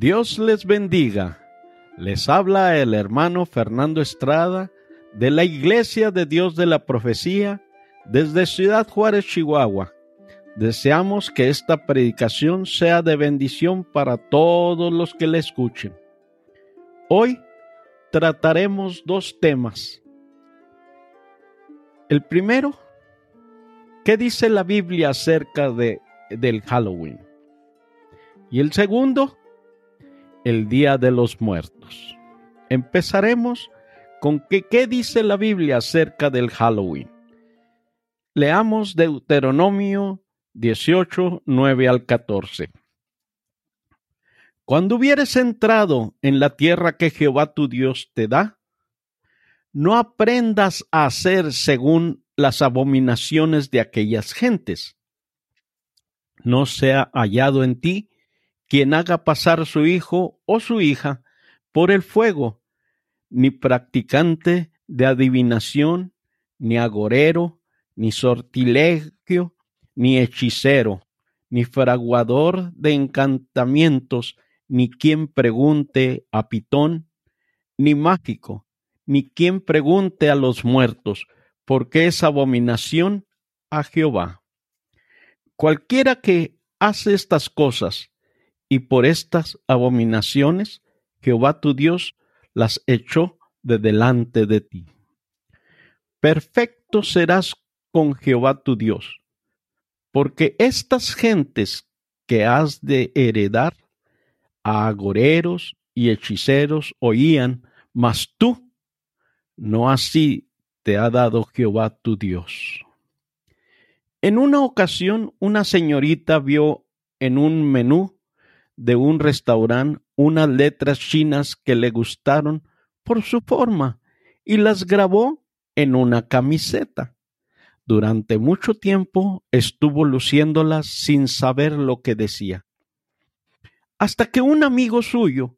Dios les bendiga. Les habla el hermano Fernando Estrada de la Iglesia de Dios de la Profecía desde Ciudad Juárez, Chihuahua. Deseamos que esta predicación sea de bendición para todos los que la escuchen. Hoy trataremos dos temas. El primero, ¿qué dice la Biblia acerca de, del Halloween? Y el segundo, el Día de los Muertos. Empezaremos con que, qué dice la Biblia acerca del Halloween. Leamos Deuteronomio 18, 9 al 14. Cuando hubieres entrado en la tierra que Jehová tu Dios te da, no aprendas a hacer según las abominaciones de aquellas gentes. No sea hallado en ti quien haga pasar su hijo o su hija por el fuego, ni practicante de adivinación, ni agorero, ni sortilegio, ni hechicero, ni fraguador de encantamientos, ni quien pregunte a Pitón, ni mágico, ni quien pregunte a los muertos, porque es abominación a Jehová. Cualquiera que hace estas cosas y por estas abominaciones Jehová tu Dios las echó de delante de ti. Perfecto serás con Jehová tu Dios, porque estas gentes que has de heredar a agoreros y hechiceros oían, mas tú no así te ha dado Jehová tu Dios. En una ocasión una señorita vio en un menú de un restaurante unas letras chinas que le gustaron por su forma y las grabó en una camiseta. Durante mucho tiempo estuvo luciéndolas sin saber lo que decía. Hasta que un amigo suyo,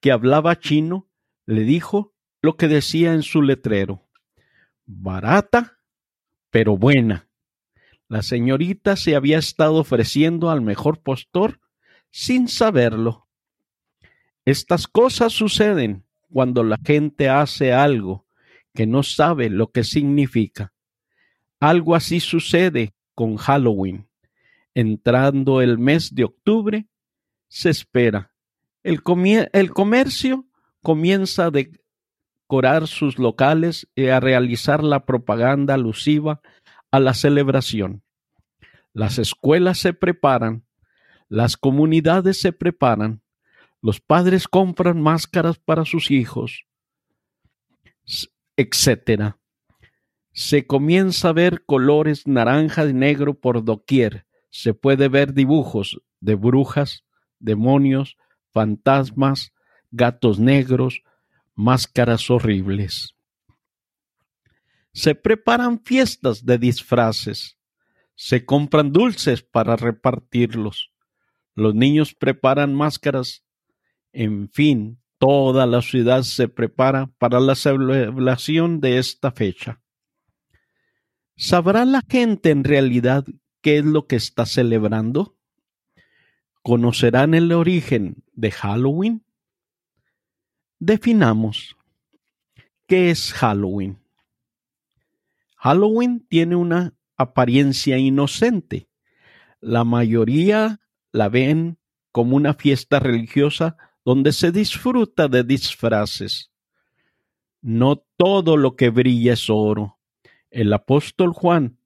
que hablaba chino, le dijo lo que decía en su letrero. Barata, pero buena. La señorita se había estado ofreciendo al mejor postor sin saberlo. Estas cosas suceden cuando la gente hace algo que no sabe lo que significa. Algo así sucede con Halloween. Entrando el mes de octubre, se espera. El, comercio comienza a decorar sus locales y a realizar la propaganda alusiva a la celebración. Las escuelas se preparan las comunidades se preparan, los padres compran máscaras para sus hijos, etc. Se comienza a ver colores naranja y negro por doquier. Se puede ver dibujos de brujas, demonios, fantasmas, gatos negros, máscaras horribles. Se preparan fiestas de disfraces. Se compran dulces para repartirlos. Los niños preparan máscaras. En fin, toda la ciudad se prepara para la celebración de esta fecha. ¿Sabrá la gente en realidad qué es lo que está celebrando? ¿Conocerán el origen de Halloween? Definamos. ¿Qué es Halloween? Halloween tiene una apariencia inocente. La mayoría la ven como una fiesta religiosa donde se disfruta de disfraces. No todo lo que brilla es oro. El apóstol Juan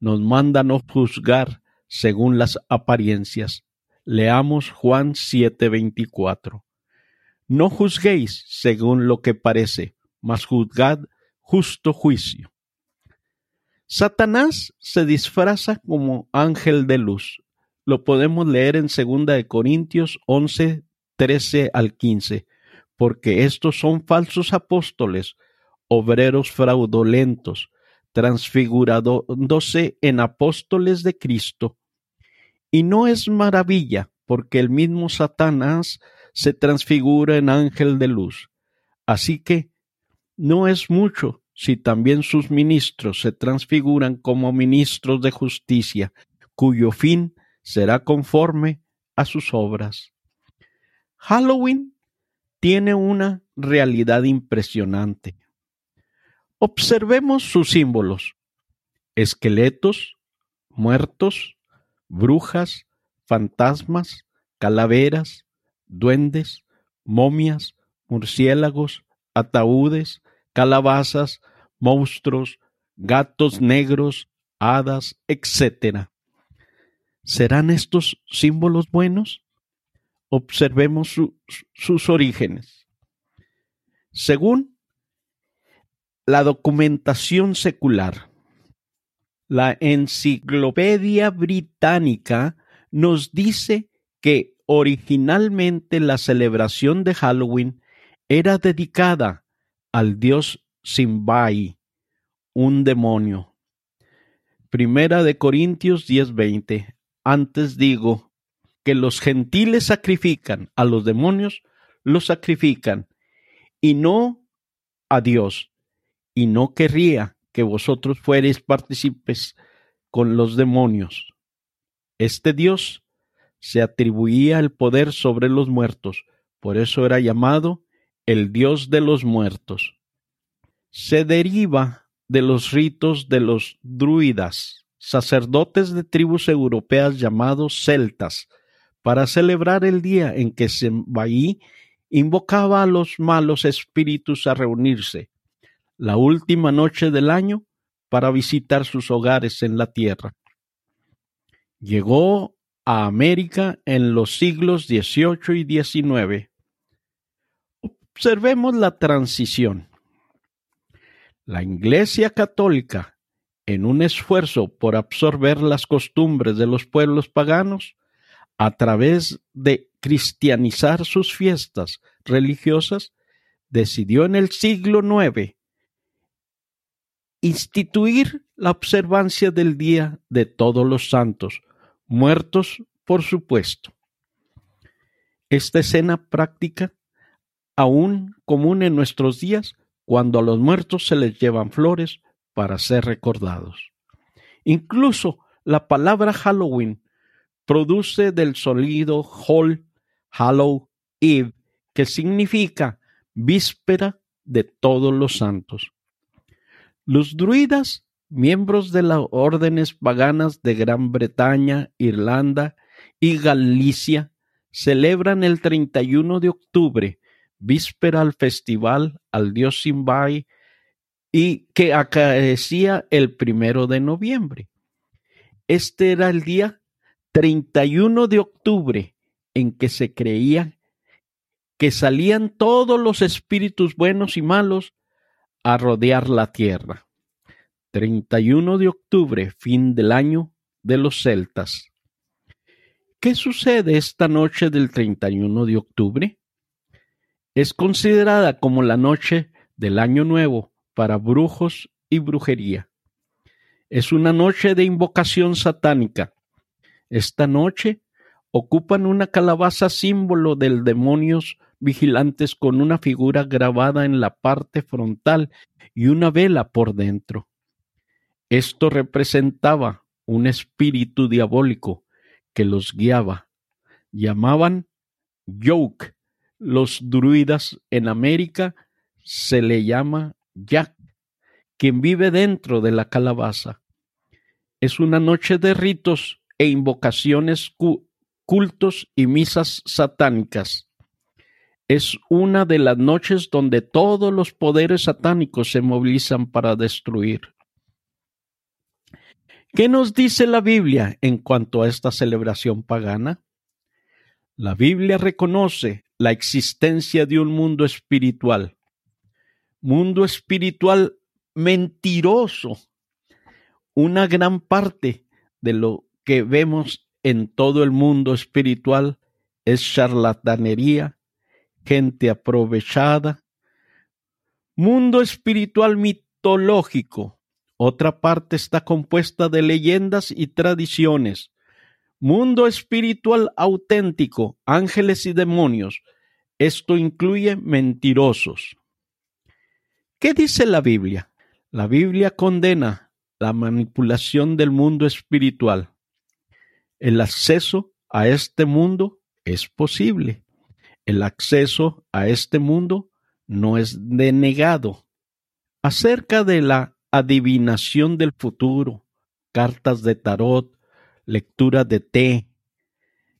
nos manda no juzgar según las apariencias. Leamos Juan 7:24. No juzguéis según lo que parece, mas juzgad justo juicio. Satanás se disfraza como ángel de luz lo podemos leer en 2 Corintios 11, 13 al 15, porque estos son falsos apóstoles, obreros fraudulentos, transfigurándose en apóstoles de Cristo. Y no es maravilla, porque el mismo Satanás se transfigura en ángel de luz. Así que no es mucho si también sus ministros se transfiguran como ministros de justicia, cuyo fin será conforme a sus obras. Halloween tiene una realidad impresionante. Observemos sus símbolos. Esqueletos, muertos, brujas, fantasmas, calaveras, duendes, momias, murciélagos, ataúdes, calabazas, monstruos, gatos negros, hadas, etc. ¿Serán estos símbolos buenos? Observemos sus orígenes. Según la documentación secular, la Enciclopedia Británica nos dice que originalmente la celebración de Halloween era dedicada al dios Simbai, un demonio. Primera de Corintios 10:20. Antes digo que los gentiles sacrifican a los demonios, los sacrifican, y no a Dios, y no querría que vosotros fuereis partícipes con los demonios. Este Dios se atribuía el poder sobre los muertos, por eso era llamado el Dios de los muertos. Se deriva de los ritos de los druidas, sacerdotes de tribus europeas llamados celtas, para celebrar el día en que Sembaí invocaba a los malos espíritus a reunirse, la última noche del año, para visitar sus hogares en la tierra. Llegó a América en los siglos XVIII y XIX. Observemos la transición. La Iglesia Católica, en un esfuerzo por absorber las costumbres de los pueblos paganos, a través de cristianizar sus fiestas religiosas, decidió en el siglo IX instituir la observancia del Día de Todos los Santos, muertos por supuesto. Esta escena práctica, aún común en nuestros días, cuando a los muertos se les llevan flores para ser recordados. Incluso la palabra Halloween produce del sonido Hall, Hallow, Eve, que significa víspera de todos los santos. Los druidas, miembros de las órdenes paganas de Gran Bretaña, Irlanda y Galicia, celebran el 31 de octubre, víspera al festival al dios Simbai, y que acaecía el primero de noviembre. Este era el día 31 de octubre en que se creía que salían todos los espíritus buenos y malos a rodear la tierra. 31 de octubre, fin del año de los celtas. ¿Qué sucede esta noche del 31 de octubre? Es considerada como la noche del año nuevo para brujos y brujería. Es una noche de invocación satánica esta noche ocupan una calabaza símbolo del demonios vigilantes con una figura grabada en la parte frontal y una vela por dentro. Esto representaba un espíritu diabólico que los guiaba. Llamaban Yoke. Los druidas en América se le llama Jack, quien vive dentro de la calabaza. Es una noche de ritos e invocaciones, cultos y misas satánicas. Es una de las noches donde todos los poderes satánicos se movilizan para destruir. ¿Qué nos dice la Biblia en cuanto a esta celebración pagana? La Biblia reconoce la existencia de un mundo espiritual, mundo espiritual mentiroso. Una gran parte de lo que vemos en todo el mundo espiritual es charlatanería, gente aprovechada, mundo espiritual mitológico. Otra parte está compuesta de leyendas y tradiciones. Mundo espiritual auténtico, ángeles y demonios. Esto incluye mentirosos. ¿Qué dice la Biblia? La Biblia condena la manipulación del mundo espiritual. El acceso a este mundo es posible. El acceso a este mundo no es denegado. Acerca de la adivinación del futuro, cartas de tarot, lectura de té,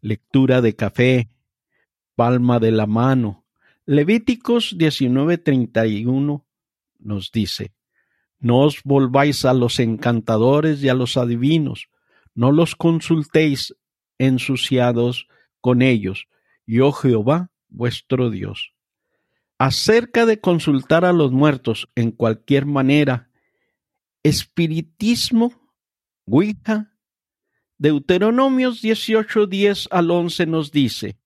lectura de café, palma de la mano. Levíticos 19:31 nos dice, No os volváis a los encantadores y a los adivinos, no los consultéis ensuciados con ellos, yo Jehová vuestro Dios. Acerca de consultar a los muertos en cualquier manera, espiritismo, Ouija, Deuteronomios 18, 10 al 11 nos dice,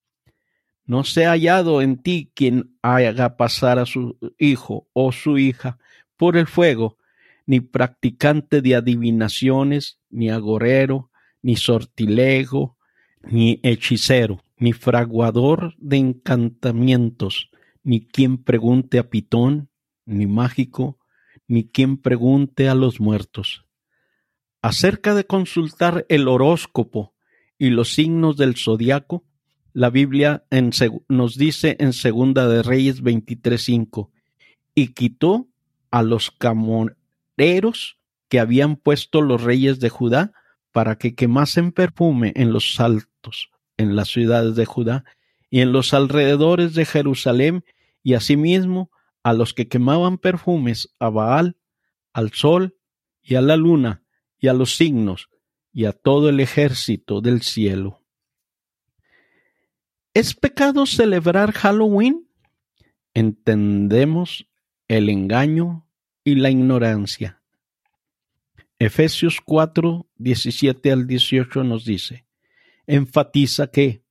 no se ha hallado en ti quien haga pasar a su hijo o su hija por el fuego, ni practicante de adivinaciones, ni agorero, ni sortilego, ni hechicero, ni fraguador de encantamientos, ni quien pregunte a Pitón, ni mágico, ni quien pregunte a los muertos. Acerca de consultar el horóscopo y los signos del zodiaco, la Biblia nos dice en Segunda de Reyes 23:5, y quitó a los camoneros que habían puesto los reyes de Judá para que quemasen perfume en los saltos, en las ciudades de Judá y en los alrededores de Jerusalén, y asimismo a los que quemaban perfumes a Baal, al sol y a la luna, y a los signos, y a todo el ejército del cielo. ¿Es pecado celebrar Halloween? Entendemos el engaño y la ignorancia. Efesios 4, 17 al 18 nos dice, enfatiza que,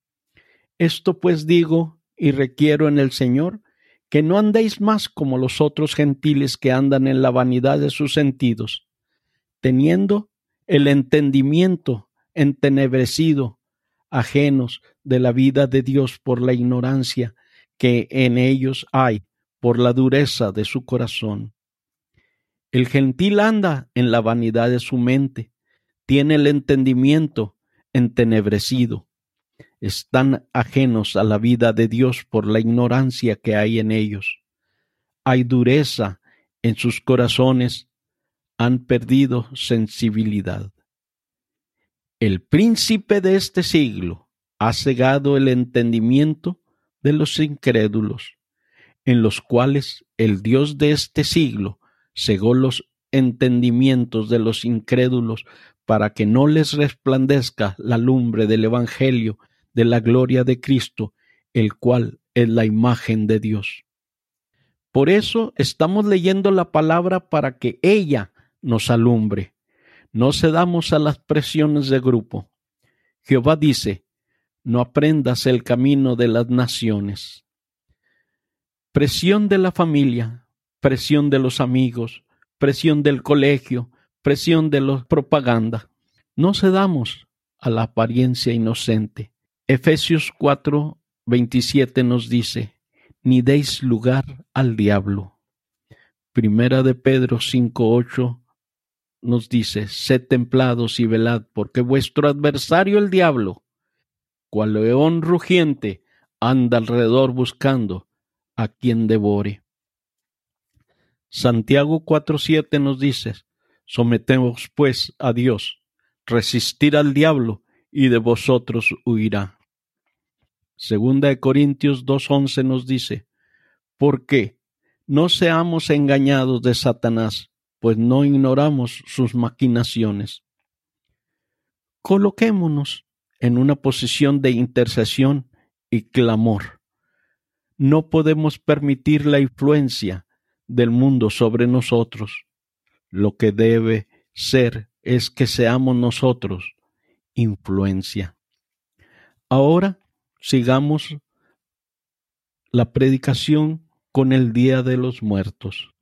esto pues digo y requiero en el Señor, que no andéis más como los otros gentiles que andan en la vanidad de sus sentidos, teniendo el entendimiento entenebrecido, ajenos de la vida de Dios por la ignorancia que en ellos hay, por la dureza de su corazón el gentil anda en la vanidad de su mente, tiene el entendimiento entenebrecido, están ajenos a la vida de Dios por la ignorancia que hay en ellos. Hay dureza en sus corazones, han perdido sensibilidad. El príncipe de este siglo ha cegado el entendimiento de los incrédulos, en los cuales el Dios de este siglo cegó los entendimientos de los incrédulos para que no les resplandezca la lumbre del Evangelio de la gloria de Cristo, el cual es la imagen de Dios. Por eso estamos leyendo la palabra para que ella nos alumbre. No cedamos a las presiones de grupo. Jehová dice, no aprendas el camino de las naciones. Presión de la familia, presión de los amigos, presión del colegio, presión de la propaganda. No cedamos a la apariencia inocente. Efesios 4, 27 nos dice, ni deis lugar al diablo. Primera de Pedro 5, 8 nos dice, sed templados y velad, porque vuestro adversario el diablo, cual león rugiente, anda alrededor buscando a quien devore. Santiago 4.7 nos dice, sometemos pues a Dios, resistir al diablo y de vosotros huirá. Segunda de Corintios 2.11 nos dice, porque no seamos engañados de Satanás, pues no ignoramos sus maquinaciones. Coloquémonos en una posición de intercesión y clamor. No podemos permitir la influencia del mundo sobre nosotros. Lo que debe ser es que seamos nosotros influencia. Ahora sigamos la predicación con el Día de los Muertos.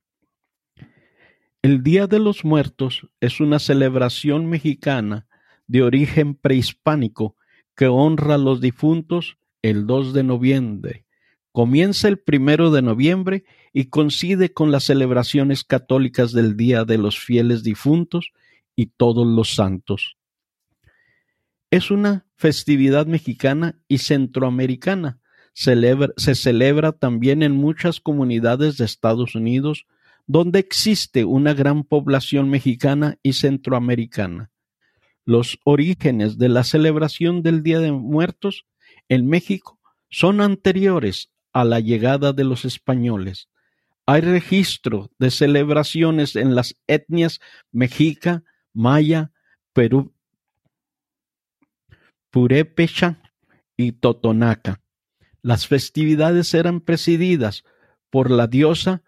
El Día de los Muertos es una celebración mexicana de origen prehispánico que honra a los difuntos el 2 de noviembre Comienza el primero de noviembre y coincide con las celebraciones católicas del Día de los Fieles Difuntos y Todos los Santos. Es una festividad mexicana y centroamericana, se celebra también en muchas comunidades de Estados Unidos, donde existe una gran población mexicana y centroamericana. Los orígenes de la celebración del Día de Muertos en México son anteriores a la llegada de los españoles. Hay registro de celebraciones en las etnias mexica, maya, perú, purépecha y totonaca. Las festividades eran presididas por la diosa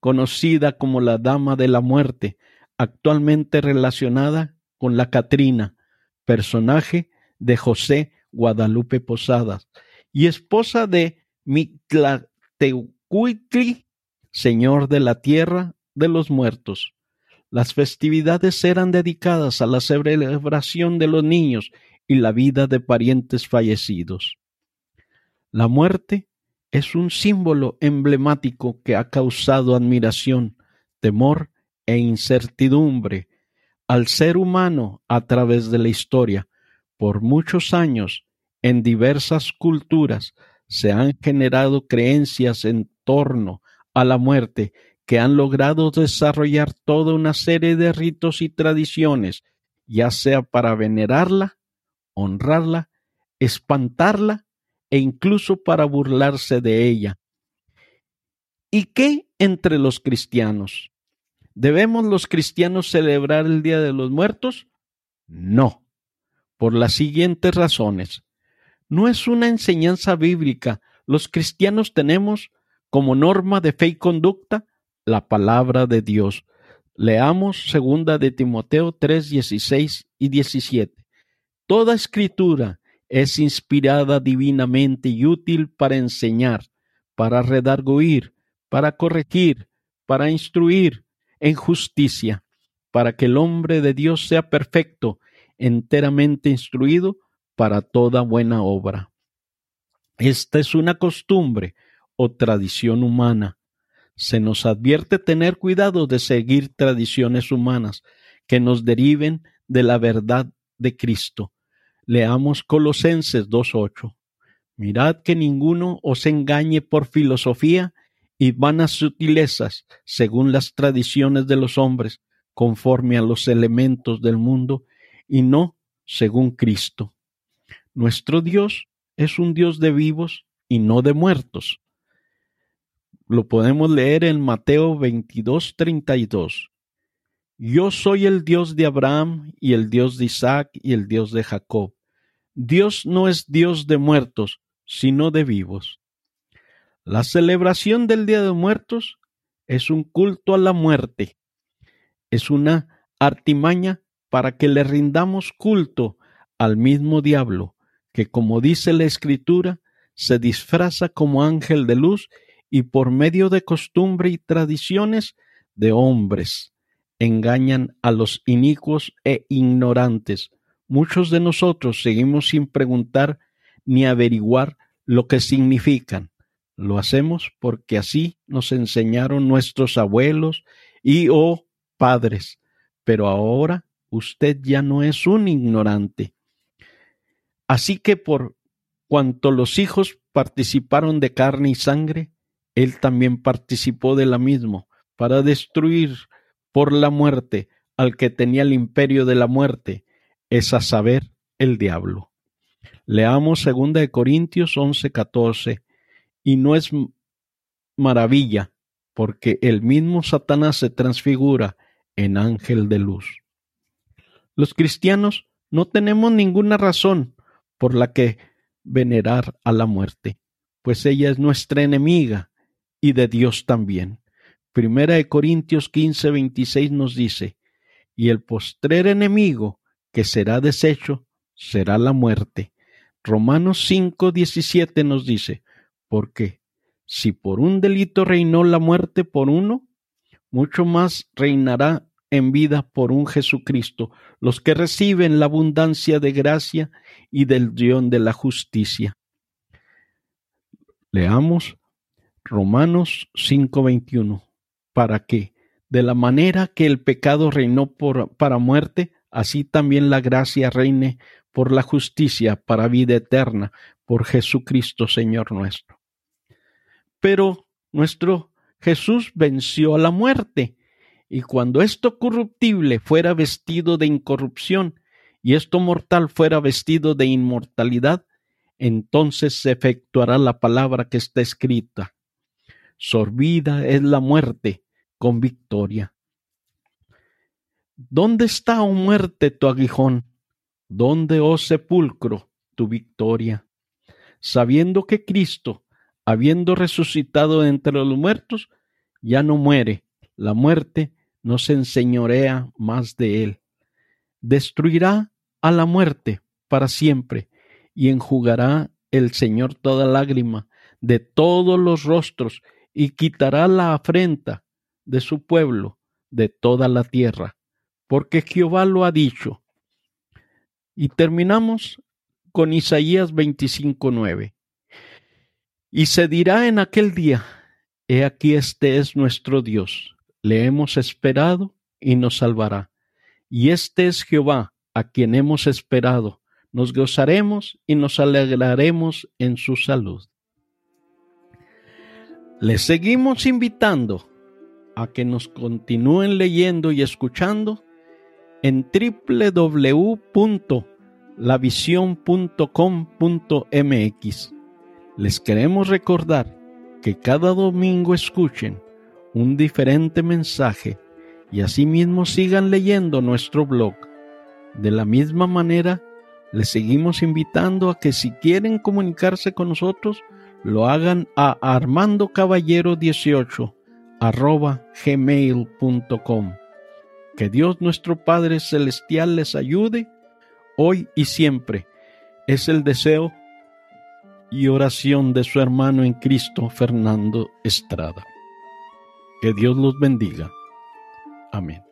Conocida como la Dama de la Muerte, actualmente relacionada con la Catrina, personaje de José Guadalupe Posadas, y esposa de Mictlatecuhtli, señor de la tierra de los muertos. Las festividades eran dedicadas a la celebración de los niños y la vida de parientes fallecidos. La muerte es un símbolo emblemático que ha causado admiración, temor e incertidumbre al ser humano a través de la historia. Por muchos años, en diversas culturas, se han generado creencias en torno a la muerte que han logrado desarrollar toda una serie de ritos y tradiciones, ya sea para venerarla, honrarla, espantarla e incluso para burlarse de ella. ¿Y qué entre los cristianos? ¿Debemos los cristianos celebrar el Día de los Muertos? No, por las siguientes razones. No es una enseñanza bíblica. Los cristianos tenemos como norma de fe y conducta la palabra de Dios. Leamos segunda de Timoteo 3, 16 y 17. Toda escritura es inspirada divinamente y útil para enseñar, para redarguir, para corregir, para instruir en justicia, para que el hombre de Dios sea perfecto, enteramente instruido para toda buena obra. Esta es una costumbre o tradición humana. Se nos advierte tener cuidado de seguir tradiciones humanas que nos deriven de la verdad de Cristo Leamos Colosenses 2.8. Mirad que ninguno os engañe por filosofía y vanas sutilezas, según las tradiciones de los hombres, conforme a los elementos del mundo, y no según Cristo. Nuestro Dios es un Dios de vivos y no de muertos. Lo podemos leer en Mateo 22.32. Yo soy el Dios de Abraham y el Dios de Isaac y el Dios de Jacob. Dios no es Dios de muertos, sino de vivos. La celebración del Día de Muertos es un culto a la muerte. Es una artimaña para que le rindamos culto al mismo diablo, que como dice la Escritura, se disfraza como ángel de luz y por medio de costumbre y tradiciones de hombres engañan a los inicuos e ignorantes Muchos de nosotros seguimos sin preguntar ni averiguar lo que significan. Lo hacemos porque así nos enseñaron nuestros abuelos y o oh, padres. Pero ahora usted ya no es un ignorante. Así que por cuanto los hijos participaron de carne y sangre, él también participó de la misma, para destruir por la muerte al que tenía el imperio de la muerte, es a saber, el diablo. Leamos 2 Corintios 11, 14, y no es maravilla, porque el mismo Satanás se transfigura en ángel de luz. Los cristianos no tenemos ninguna razón por la que venerar a la muerte, pues ella es nuestra enemiga y de Dios también. Primera de Corintios 15, 26 nos dice, y el postrer enemigo que será deshecho será la muerte. Romanos 5, 17 nos dice, porque si por un delito reinó la muerte por uno, mucho más reinará en vida por un Jesucristo, los que reciben la abundancia de gracia y del guion de la justicia. Leamos Romanos 5:21, para que, de la manera que el pecado reinó por, para muerte, así también la gracia reine por la justicia para vida eterna, por Jesucristo Señor nuestro. Pero nuestro Jesús venció a la muerte, y cuando esto corruptible fuera vestido de incorrupción, y esto mortal fuera vestido de inmortalidad, entonces se efectuará la palabra que está escrita. Sorbida es la muerte con victoria. ¿Dónde está, oh muerte, tu aguijón? ¿Dónde, oh sepulcro, tu victoria? Sabiendo que Cristo, habiendo resucitado entre los muertos, ya no muere, la muerte no se enseñorea más de él. Destruirá a la muerte para siempre, y enjugará el Señor toda lágrima de todos los rostros, y quitará la afrenta de su pueblo de toda la tierra, porque Jehová lo ha dicho. Y terminamos con Isaías 25:9. Y se dirá en aquel día, He aquí este es nuestro Dios, le hemos esperado y nos salvará. Y este es Jehová, a quien hemos esperado, nos gozaremos y nos alegraremos en su salud. Les seguimos invitando a que nos continúen leyendo y escuchando en www.lavision.com.mx. Les queremos recordar que cada domingo escuchen un diferente mensaje y asimismo sigan leyendo nuestro blog. De la misma manera, les seguimos invitando a que si quieren comunicarse con nosotros, lo hagan a armandocaballero18 arroba gmail.com. Que Dios nuestro Padre Celestial les ayude hoy y siempre. Es el deseo y oración de su hermano en Cristo, Fernando Estrada. Que Dios los bendiga. Amén.